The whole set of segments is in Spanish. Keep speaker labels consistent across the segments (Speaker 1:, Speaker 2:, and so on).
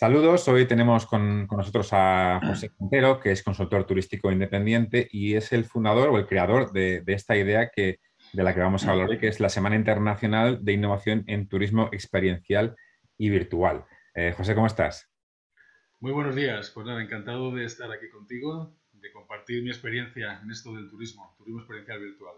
Speaker 1: Saludos, hoy tenemos con, nosotros a José Quintero, que es consultor turístico independiente y es el fundador o el creador de, esta idea que, de la que vamos a hablar hoy, que es la Semana Internacional de Innovación en Turismo Experiencial y Virtual. Eh, José, ¿cómo estás?
Speaker 2: Muy buenos días, pues nada, encantado de estar aquí contigo, de compartir mi experiencia en esto del turismo, turismo experiencial virtual.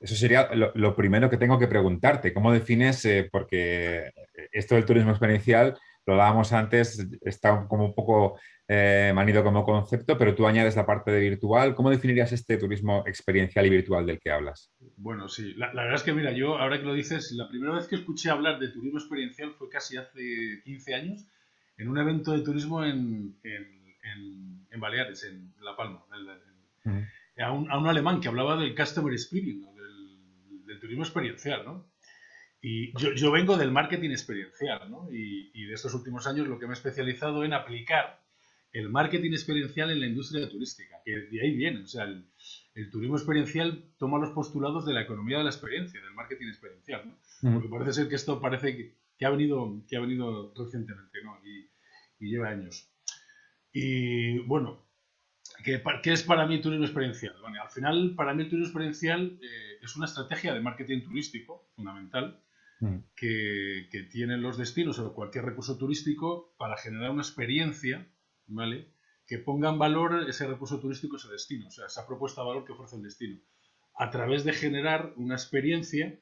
Speaker 1: Eso sería lo, primero que tengo que preguntarte. ¿Cómo defines, eh, porque esto del turismo experiencial lo hablábamos antes, está como un poco eh, manido como concepto, pero tú añades la parte de virtual. ¿Cómo definirías este turismo experiencial y virtual del que hablas?
Speaker 2: Bueno, sí, la, verdad es que mira, yo ahora que lo dices, la primera vez que escuché hablar de turismo experiencial fue casi hace 15 años en un evento de turismo en, en, Baleares, en La Palma, a, un, a, un, alemán que hablaba del customer experience, del, del turismo experiencial, ¿no? Y yo, vengo del marketing experiencial, ¿no? Y, de estos últimos años lo que me he especializado en aplicar el marketing experiencial en la industria turística, que de ahí viene. O sea, el, turismo experiencial toma los postulados de la economía de la experiencia, del marketing experiencial, ¿no? Porque parece ser que esto parece que, ha, venido, que ha venido recientemente, ¿no? Y, lleva años. Y bueno, ¿qué, ¿qué, es para mí turismo experiencial? Bueno, al final, para mí el turismo experiencial eh, es una estrategia de marketing turístico fundamental Mm. que, tienen los destinos o cualquier recurso turístico para generar una experiencia, ¿vale? Que ponga en valor ese recurso turístico, ese destino, o sea, esa propuesta de valor que ofrece el destino, a través de generar una experiencia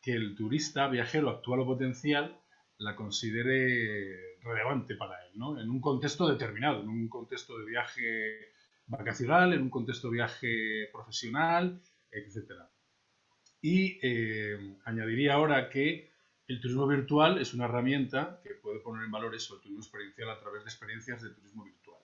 Speaker 2: que el turista, viajero actual o potencial, la considere relevante para él, ¿no? En un contexto determinado, en un contexto de viaje vacacional, en un contexto de viaje profesional, etcétera. Y eh, añadiría ahora que el turismo virtual es una herramienta que puede poner en valor eso, el turismo experiencial a través de experiencias de turismo virtual.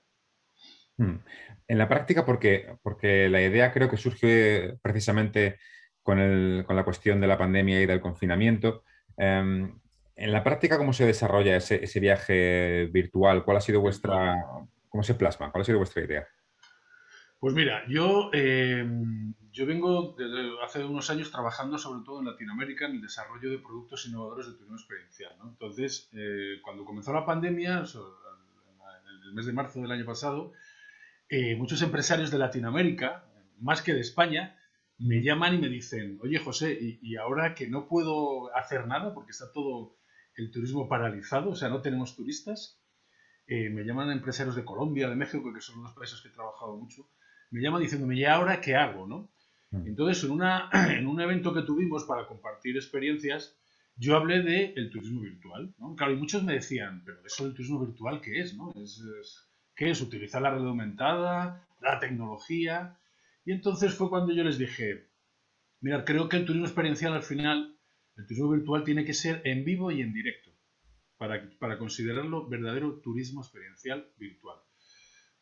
Speaker 1: Hmm. En la práctica, porque, porque la idea creo que surge precisamente con, el, con la cuestión de la pandemia y del confinamiento. Em, en la práctica, ¿cómo se desarrolla ese, ese, viaje virtual? ¿Cuál ha sido vuestra, cómo se plasma? ¿Cuál ha sido vuestra idea?
Speaker 2: Pues mira, yo, em, yo vengo desde hace unos años trabajando sobre todo en Latinoamérica en el desarrollo de productos innovadores de turismo experiencial. ¿no? Entonces, eh, cuando comenzó la pandemia, en el mes de marzo del año pasado, eh, muchos empresarios de Latinoamérica, más que de España, me llaman y me dicen, oye José, y, ahora que no puedo hacer nada porque está todo el turismo paralizado, o sea, no tenemos turistas, eh, me llaman empresarios de Colombia, de México, que son los países que he trabajado mucho, me llama diciéndome, ¿y ahora qué hago? ¿no? Mm. Entonces, en, una, en un evento que tuvimos para compartir experiencias, yo hablé del el turismo virtual. ¿no? Claro, y muchos me decían, pero eso del turismo virtual, ¿qué es? No? ¿Es, qué es? ¿Utilizar la red aumentada? ¿La tecnología? Y entonces fue cuando yo les dije, mirad, creo que el turismo experiencial al final, el turismo virtual tiene que ser en vivo y en directo, para, para considerarlo verdadero turismo experiencial virtual.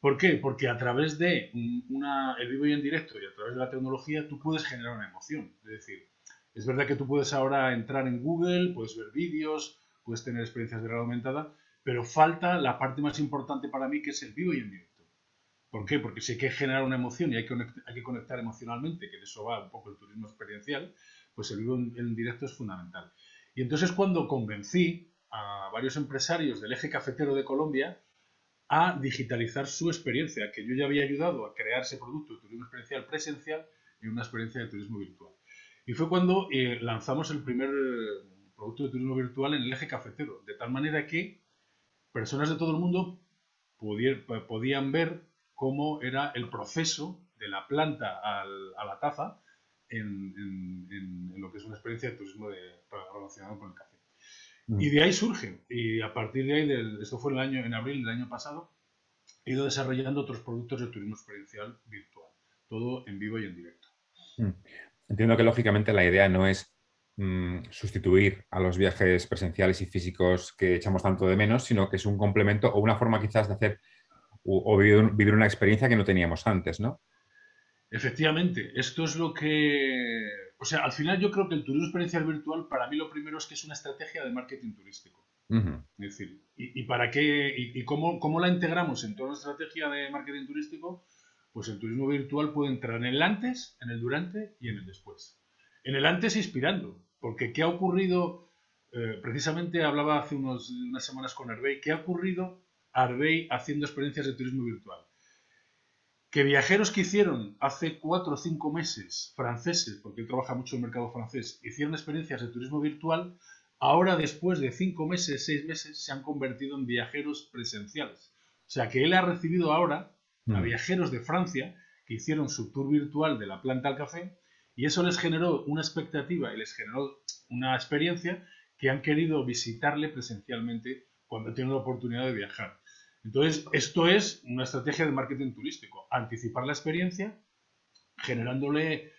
Speaker 2: ¿Por qué? Porque a través de una, el vivo y en directo y a través de la tecnología tú puedes generar una emoción. Es decir, es verdad que tú puedes ahora entrar en Google, puedes ver vídeos, puedes tener experiencias de realidad aumentada, pero falta la parte más importante para mí que es el vivo y en directo. ¿Por qué? Porque si hay que generar una emoción y hay que, hay que conectar emocionalmente, que de eso va un poco el turismo experiencial, pues el vivo y en directo es fundamental. Y entonces cuando convencí a varios empresarios del eje cafetero de Colombia, a digitalizar su experiencia, que yo ya había ayudado a crear ese producto de turismo experiencial presencial en una experiencia de turismo virtual. Y fue cuando eh, lanzamos el primer eh, producto de turismo virtual en el eje cafetero, de tal manera que personas de todo el mundo podían ver cómo era el proceso de la planta a la taza en, lo que es una experiencia de turismo de, relacionado con el café. Y de ahí surge. Y a partir de ahí, esto fue el año, en abril del año pasado, he ido desarrollando otros productos de turismo experiencial virtual. Todo en vivo y en directo.
Speaker 1: Entiendo que lógicamente la idea no es mm, sustituir a los viajes presenciales y físicos que echamos tanto de menos, sino que es un complemento o una forma quizás de hacer o, vivir, una experiencia que no teníamos antes, ¿no?
Speaker 2: Efectivamente, esto es lo que o sea, al final yo creo que el turismo experiencial virtual, para mí lo primero es que es una estrategia de marketing turístico. Es decir, ¿y, para qué, y, cómo, cómo, la integramos en toda la estrategia de marketing turístico? Pues el turismo virtual puede entrar en el antes, en el durante y en el después. En el antes inspirando, porque ¿qué ha ocurrido eh, precisamente hablaba hace unos, unas semanas con Arbey, ¿qué ha ocurrido Arbey haciendo experiencias de turismo virtual? Que viajeros que hicieron hace cuatro o cinco meses, franceses, porque él trabaja mucho en el mercado francés, hicieron experiencias de turismo virtual, ahora después de cinco meses, seis meses, se han convertido en viajeros presenciales. O sea que él ha recibido ahora a mm. viajeros de Francia que hicieron su tour virtual de la planta al café y eso les generó una expectativa y les generó una experiencia que han querido visitarle presencialmente cuando tienen la oportunidad de viajar. Entonces, esto es una estrategia de marketing turístico, anticipar la experiencia, generándole,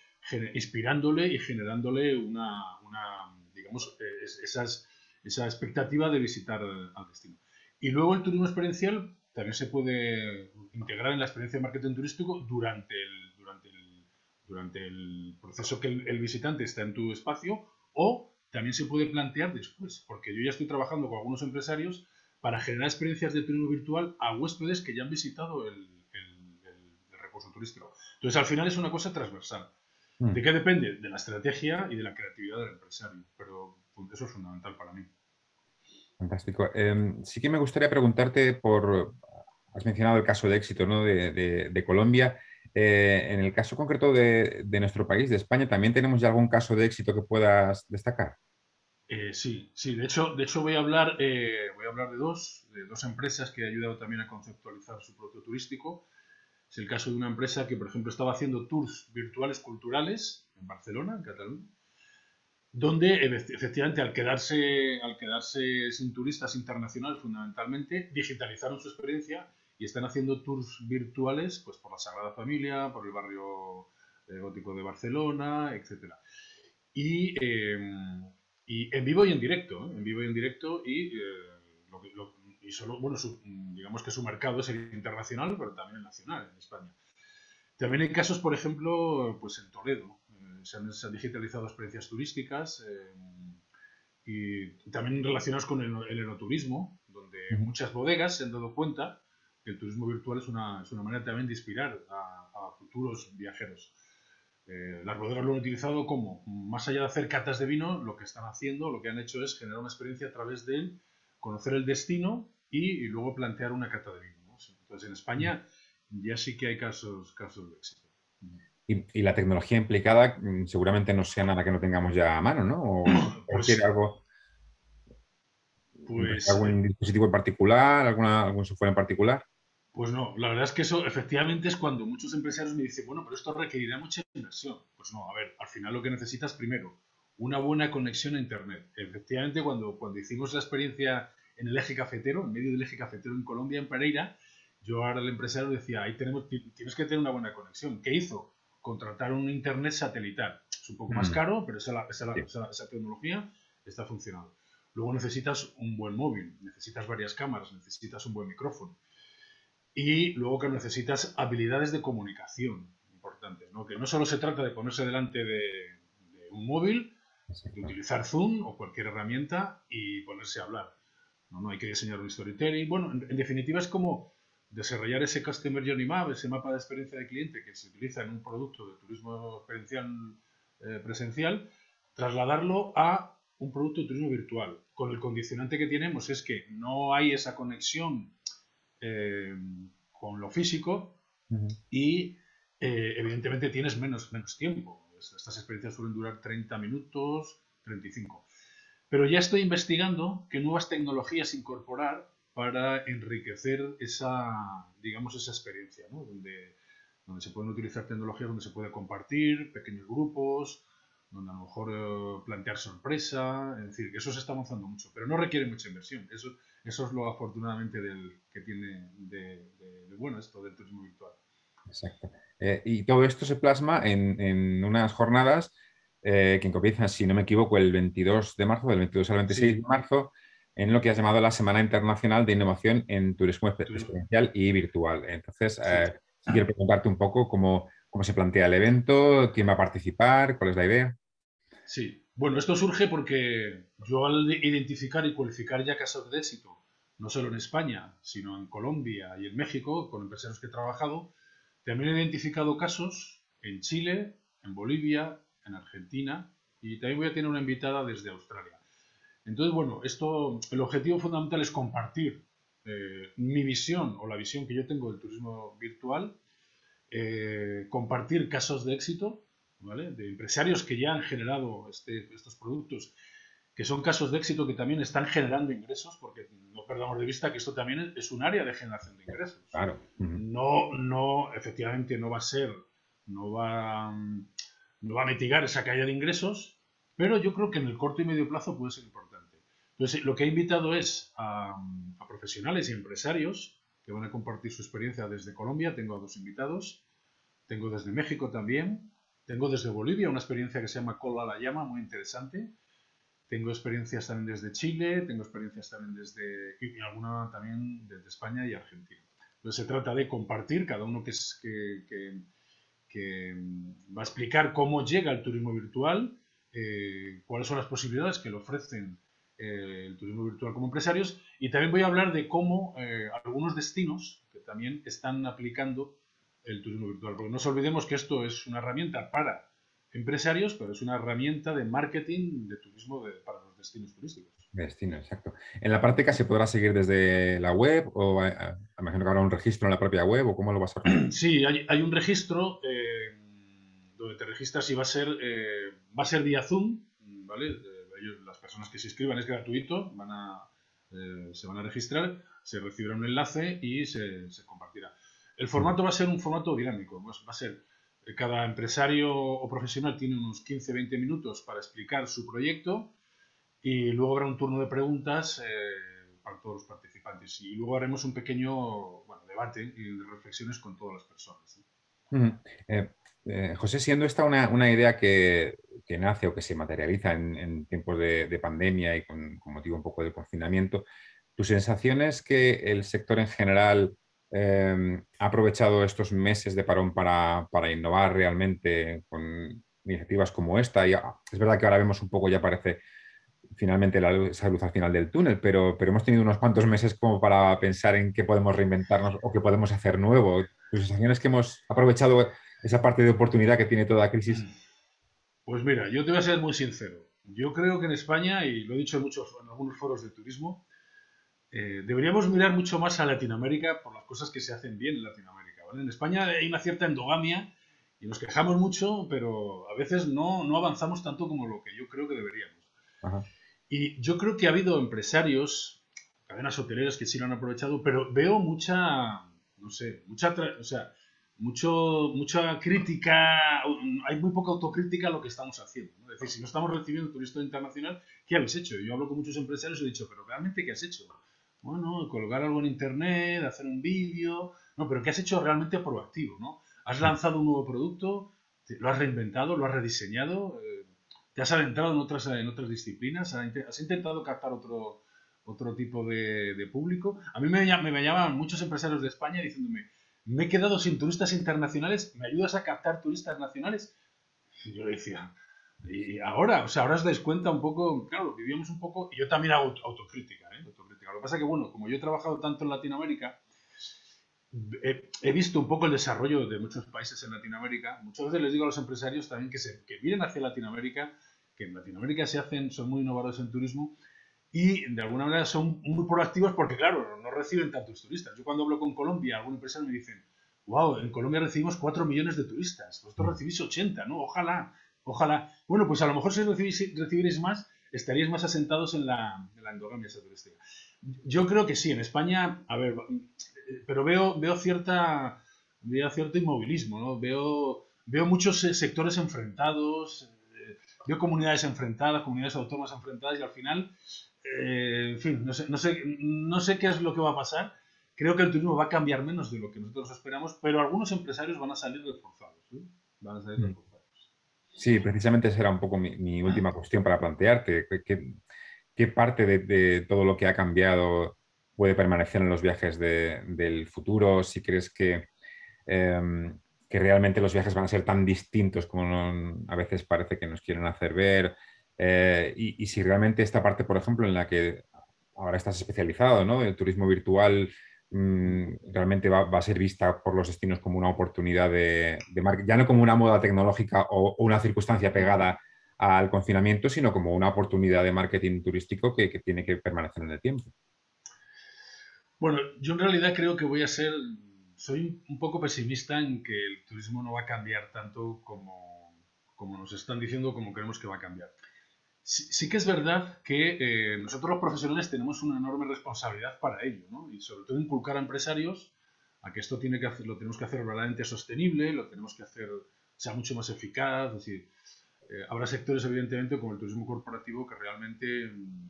Speaker 2: inspirándole y generándole una, digamos, esa expectativa de visitar al destino. Y luego el turismo experiencial también se puede integrar en la experiencia de marketing turístico durante el, durante el, durante el proceso que el, visitante está en tu espacio o también se puede plantear después, porque yo ya estoy trabajando con algunos empresarios para generar experiencias de turismo virtual a huéspedes que ya han visitado el, recurso turístico. Entonces, al final es una cosa transversal. Mm. ¿De qué depende? De la estrategia y de la creatividad del empresario, pero pues, eso es fundamental para mí.
Speaker 1: Fantástico. Em, sí que me gustaría preguntarte por, has mencionado el caso de éxito ¿no? de, Colombia. Eh, en el caso concreto de, nuestro país, de España, ¿también tenemos ya algún caso de éxito que puedas destacar?
Speaker 2: Eh, sí, sí. De hecho, de hecho voy a hablar, eh, voy a hablar de dos, de dos empresas que han ayudado también a conceptualizar su producto turístico. Es el caso de una empresa que, por ejemplo, estaba haciendo tours virtuales culturales en Barcelona, en Cataluña, donde efectivamente al quedarse, al quedarse sin turistas internacionales fundamentalmente, digitalizaron su experiencia y están haciendo tours virtuales pues, por la Sagrada Familia, por el barrio eh, gótico de Barcelona, etc. Em, y, en vivo y en directo, ¿eh? en vivo y en directo y, eh, y solo, bueno, digamos que su mercado es el internacional, pero también el nacional, en España. También hay casos, por ejemplo, pues en Toledo, se han, digitalizado experiencias turísticas y también relacionadas con el, el enoturismo, donde muchas bodegas se han dado cuenta el turismo virtual es una, es una manera también de inspirar a, futuros viajeros. Eh, las bodegas lo han utilizado como, más allá de hacer catas de vino, lo que están haciendo, lo que han hecho es generar una experiencia a través de él, conocer el destino y, luego plantear una cata de vino. Entonces, en España ya sí que hay casos, casos de éxito.
Speaker 1: Y, la tecnología implicada mm, seguramente no sea nada que no tengamos ya a mano, ¿no? O pues, algo... Pues, ¿Algún dispositivo en particular? Alguna, ¿Algún software en particular?
Speaker 2: Pues no, la verdad es que eso efectivamente es cuando muchos empresarios me dicen, bueno, pero esto requerirá mucha inversión. Pues no, a ver, al final lo que necesitas primero, una buena conexión a Internet. Efectivamente, cuando, cuando hicimos la experiencia en el eje cafetero, en medio del eje cafetero en Colombia, en Pereira, yo ahora al empresario decía, ahí tenemos, tienes que tener una buena conexión. ¿Qué hizo? Contratar un Internet satelital. Es un poco más mm. caro, pero esa, esa tecnología está funcionando. Luego necesitas un buen móvil, necesitas varias cámaras, necesitas un buen micrófono y luego que necesitas habilidades de comunicación importantes, ¿no? que no solo se trata de ponerse delante de, un móvil, de utilizar Zoom o cualquier herramienta y ponerse a hablar. No, no hay que diseñar un storytelling. Bueno, en, definitiva es como desarrollar ese Customer Journey Map, ese mapa de experiencia de cliente que se utiliza en un producto de turismo experiencial eh, presencial, trasladarlo a un producto de turismo virtual. Con el condicionante que tenemos es que no hay esa conexión eh, con lo físico y eh, evidentemente tienes menos, menos tiempo. Estas experiencias suelen durar 30 minutos, 35. Pero ya estoy investigando qué nuevas tecnologías incorporar para enriquecer esa, digamos, esa experiencia, donde, donde se pueden utilizar tecnologías donde se puede compartir, pequeños grupos, donde a lo mejor eh, plantear sorpresa, es decir, que eso se está avanzando mucho, pero no requiere mucha inversión. Eso, eso es lo afortunadamente del, que tiene de, bueno esto del turismo virtual.
Speaker 1: Exacto. Eh, y todo esto se plasma en, unas jornadas eh, que comienzan, si no me equivoco, el 22 de marzo, del 22 al 26 de marzo, en lo que has llamado la Semana Internacional de Innovación en Turismo Experiencial y Virtual. Entonces, eh, quiero preguntarte un poco cómo, cómo se plantea el evento, quién va a participar, cuál es la idea.
Speaker 2: Sí, bueno, esto surge porque yo al identificar y cualificar ya casos de éxito, no solo en España, sino en Colombia y en México, con empresarios que he trabajado, también he identificado casos en Chile, en Bolivia, en Argentina y también voy a tener una invitada desde Australia. Entonces, bueno, esto, el objetivo fundamental es compartir eh, mi visión o la visión que yo tengo del turismo virtual, eh, compartir casos de éxito, ¿vale? De empresarios que ya han generado este, estos productos, que son casos de éxito que también están generando ingresos, porque no perdamos de vista que esto también es un área de generación de ingresos.
Speaker 1: Claro.
Speaker 2: No, no, efectivamente no va a ser, no va, no va a mitigar esa caída de ingresos, pero yo creo que en el corto y medio plazo puede ser importante. Entonces, lo que he invitado es a, profesionales y empresarios que van a compartir su experiencia desde Colombia. Tengo a dos invitados. Tengo desde México también. Tengo desde Bolivia una experiencia que se llama Cola la Llama, muy interesante. Tengo experiencias también desde Chile, tengo experiencias también desde, y alguna también desde España y Argentina. Entonces se trata de compartir, cada uno que, es, que, que, va a explicar cómo llega el turismo virtual, eh, cuáles son las posibilidades que le ofrecen eh, el turismo virtual como empresarios y también voy a hablar de cómo eh, algunos destinos que también están aplicando el turismo virtual. Porque no nos olvidemos que esto es una herramienta para empresarios, pero es una herramienta de marketing de turismo para los destinos turísticos.
Speaker 1: Destino, exacto. ¿En la práctica se podrá seguir desde la web o eh, eh, imagino que habrá un registro en la propia web o cómo lo vas a
Speaker 2: hacer? Sí, hay, un registro eh, donde te registras y va a ser, va a ser vía Zoom, ¿vale? las personas que se inscriban es gratuito, van a, se van a registrar, se recibirá un enlace y se, se compartirá. El formato va a ser un formato dinámico, va a ser cada empresario o profesional tiene unos 15-20 minutos para explicar su proyecto y luego habrá un turno de preguntas eh, para todos los participantes y luego haremos un pequeño debate y reflexiones con todas las personas.
Speaker 1: Eh, eh, José, siendo esta una, idea que, nace o que se materializa en, tiempos de, pandemia y con, con, motivo un poco de confinamiento, ¿tu sensación es que el sector en general Em, ha aprovechado estos meses de parón para, innovar realmente con iniciativas como esta. Y ah, es verdad que ahora vemos un poco, ya parece finalmente la luz, esa luz al final del túnel, pero, pero hemos tenido unos cuantos meses como para pensar en qué podemos reinventarnos o qué podemos hacer nuevo. ¿Tu sensación es que hemos aprovechado esa parte de oportunidad que tiene toda crisis?
Speaker 2: Pues mira, yo te voy a ser muy sincero. Yo creo que en España, y lo he dicho en, muchos, en algunos foros de turismo, eh, deberíamos mirar mucho más a Latinoamérica por las cosas que se hacen bien en Latinoamérica. En España hay una cierta endogamia y nos quejamos mucho, pero a veces no, no avanzamos tanto como lo que yo creo que deberíamos. Y yo creo que ha habido empresarios, cadenas hoteleras que sí lo han aprovechado, pero veo mucha, no sé, mucha, o sea, mucho, mucha crítica, hay muy poca autocrítica a lo que estamos haciendo. Es decir, si no estamos recibiendo turismo internacional, ¿qué habéis hecho? Yo hablo con muchos empresarios y he dicho, pero realmente, ¿qué has hecho? Bueno, colgar algo en internet, hacer un vídeo, no, pero ¿qué has hecho realmente proactivo, ¿no? Has lanzado un nuevo producto, lo has reinventado, lo has rediseñado, eh, te has adentrado en otras, en otras disciplinas, has intentado captar otro, otro tipo de, público. A mí me, me, llaman muchos empresarios de España diciéndome, me he quedado sin turistas internacionales, ¿me ayudas a captar turistas nacionales? Y yo decía, y ahora, o sea, ahora os dais cuenta un poco, claro, vivíamos un poco, y yo también hago autocrítica, ¿eh? Lo que pasa es que, bueno, como yo he trabajado tanto en Latinoamérica, he, visto un poco el desarrollo de muchos países en Latinoamérica. Muchas veces les digo a los empresarios también que, se, que hacia Latinoamérica, que en Latinoamérica se hacen, son muy innovadores en turismo y de alguna manera son muy proactivos porque, claro, no reciben tantos turistas. Yo cuando hablo con Colombia, algún empresario me dicen, wow, en Colombia recibimos 4 millones de turistas, vosotros recibís 80, ¿no? Ojalá, ojalá. Bueno, pues a lo mejor si recibís, más, estaríais más asentados en la, en la endogamia turística. Yo creo que sí, en España, a ver, pero veo, veo, cierta, veo cierto inmovilismo, ¿no? Veo, veo muchos sectores enfrentados, eh, veo comunidades enfrentadas, comunidades autónomas enfrentadas y al final, eh, en fin, no sé, no, sé, no sé qué es lo que va a pasar. Creo que el turismo va a cambiar menos de lo que nosotros esperamos, pero algunos empresarios van a salir reforzados. Van a salir mm. reforzados.
Speaker 1: Sí, precisamente esa era un poco mi, última cuestión para plantearte. ¿Qué parte de, todo lo que ha cambiado puede permanecer en los viajes del futuro? Si crees que, em, que, realmente los viajes van a ser tan distintos como a veces parece que nos quieren hacer ver. Eh, y, si realmente esta parte, por ejemplo, en la que ahora estás especializado, ¿no? El turismo virtual realmente va, a ser vista por los destinos como una oportunidad de, de ya no como una moda tecnológica o, una circunstancia pegada al confinamiento, sino como una oportunidad de marketing turístico que, tiene que permanecer en el tiempo.
Speaker 2: Bueno, yo en realidad creo que voy a ser, soy un poco pesimista en que el turismo no va a cambiar tanto como, como nos están diciendo, como creemos que va a cambiar. Sí, que es verdad que eh, nosotros los profesionales tenemos una enorme responsabilidad para ello, ¿no? Y sobre todo inculcar a empresarios a que esto tiene que hacer, lo tenemos que hacer verdaderamente sostenible, lo tenemos que hacer sea mucho más eficaz, es decir, eh, habrá sectores evidentemente como el turismo corporativo que realmente mm,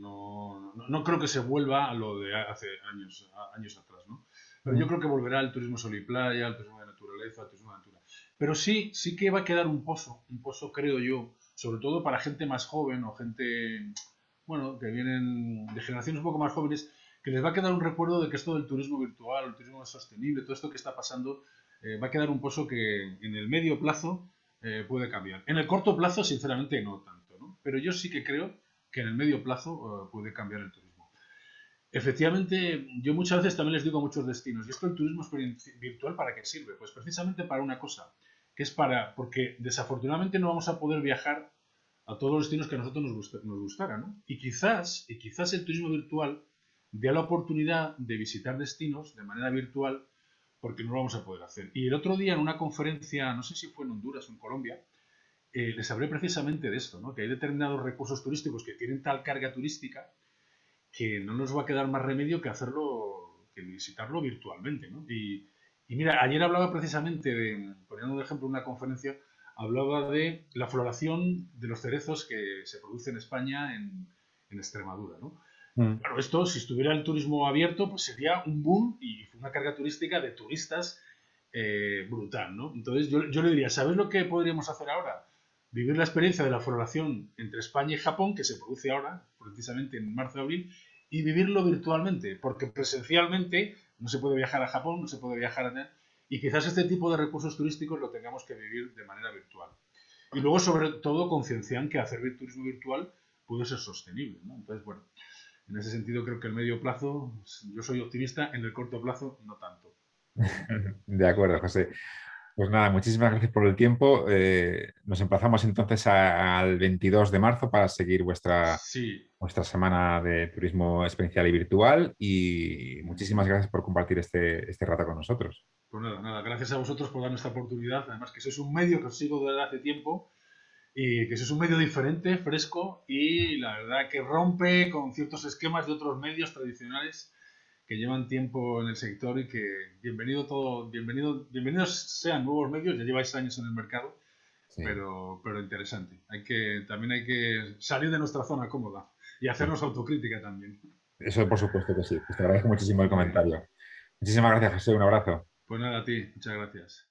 Speaker 2: no, no, creo que se vuelva a lo de hace años, años atrás, ¿no? Pero yo creo que volverá el turismo sol y playa, el turismo de naturaleza, el turismo de natura. Pero sí, sí que va a quedar un pozo, un pozo creo yo, sobre todo para gente más joven o gente, bueno, que vienen de generaciones un poco más jóvenes, que les va a quedar un recuerdo de que esto del turismo virtual, el turismo sostenible, todo esto que está pasando, eh, va a quedar un pozo que en el medio plazo eh, puede cambiar. En el corto plazo, sinceramente, no tanto, ¿no? Pero yo sí que creo que en el medio plazo eh, puede cambiar el turismo. Efectivamente, yo muchas veces también les digo a muchos destinos, ¿y esto el turismo virtual para qué sirve? Pues precisamente para una cosa, que es para, porque desafortunadamente no vamos a poder viajar a todos los destinos que a nosotros nos, nos gustara, ¿no? Y quizás, y quizás el turismo virtual dé la oportunidad de visitar destinos de manera virtual porque no lo vamos a poder hacer. Y el otro día en una conferencia, no sé si fue en Honduras o en Colombia, eh, les hablé precisamente de esto, ¿no? que hay determinados recursos turísticos que tienen tal carga turística que no nos va a quedar más remedio que hacerlo, que visitarlo virtualmente. ¿no? Y mira, ayer hablaba precisamente, de, poniendo de ejemplo una conferencia, hablaba de la floración de los cerezos que se produce en España en, en Extremadura. ¿no? Mm. Claro, esto, si estuviera el turismo abierto, pues sería un boom y una carga turística de turistas eh, brutal, ¿no? Entonces yo, yo, le diría, ¿sabes lo que podríamos hacer ahora? Vivir la experiencia de la floración entre España y Japón, que se produce ahora, precisamente en marzo-abril, y vivirlo virtualmente, porque presencialmente no se puede viajar a Japón, no se puede viajar a... Y quizás este tipo de recursos turísticos lo tengamos que vivir de manera virtual. Y luego, sobre todo, conciencian que hacer turismo virtual puede ser sostenible. ¿no? Entonces, bueno, en ese sentido creo que el medio plazo, yo soy optimista, en el corto plazo no tanto.
Speaker 1: De acuerdo, José. Pues nada, muchísimas gracias por el tiempo. Eh, nos emplazamos entonces al 22 de marzo para seguir vuestra, vuestra semana de turismo experiencial y virtual y muchísimas gracias por compartir este, este rato con nosotros.
Speaker 2: Pues nada, nada, gracias a vosotros por darnos esta oportunidad. Además que sois un medio que os sigo desde hace tiempo y que eso es un medio diferente, fresco y la verdad que rompe con ciertos esquemas de otros medios tradicionales que llevan tiempo en el sector y que bienvenido todo, bienvenido, bienvenidos sean nuevos medios, ya lleváis años en el mercado, pero, pero interesante. Hay que, también hay que salir de nuestra zona cómoda y hacernos autocrítica también.
Speaker 1: Eso por supuesto que sí. Pues te agradezco muchísimo el comentario. Muchísimas gracias, José. Un abrazo.
Speaker 2: Pues nada, a ti. Muchas gracias.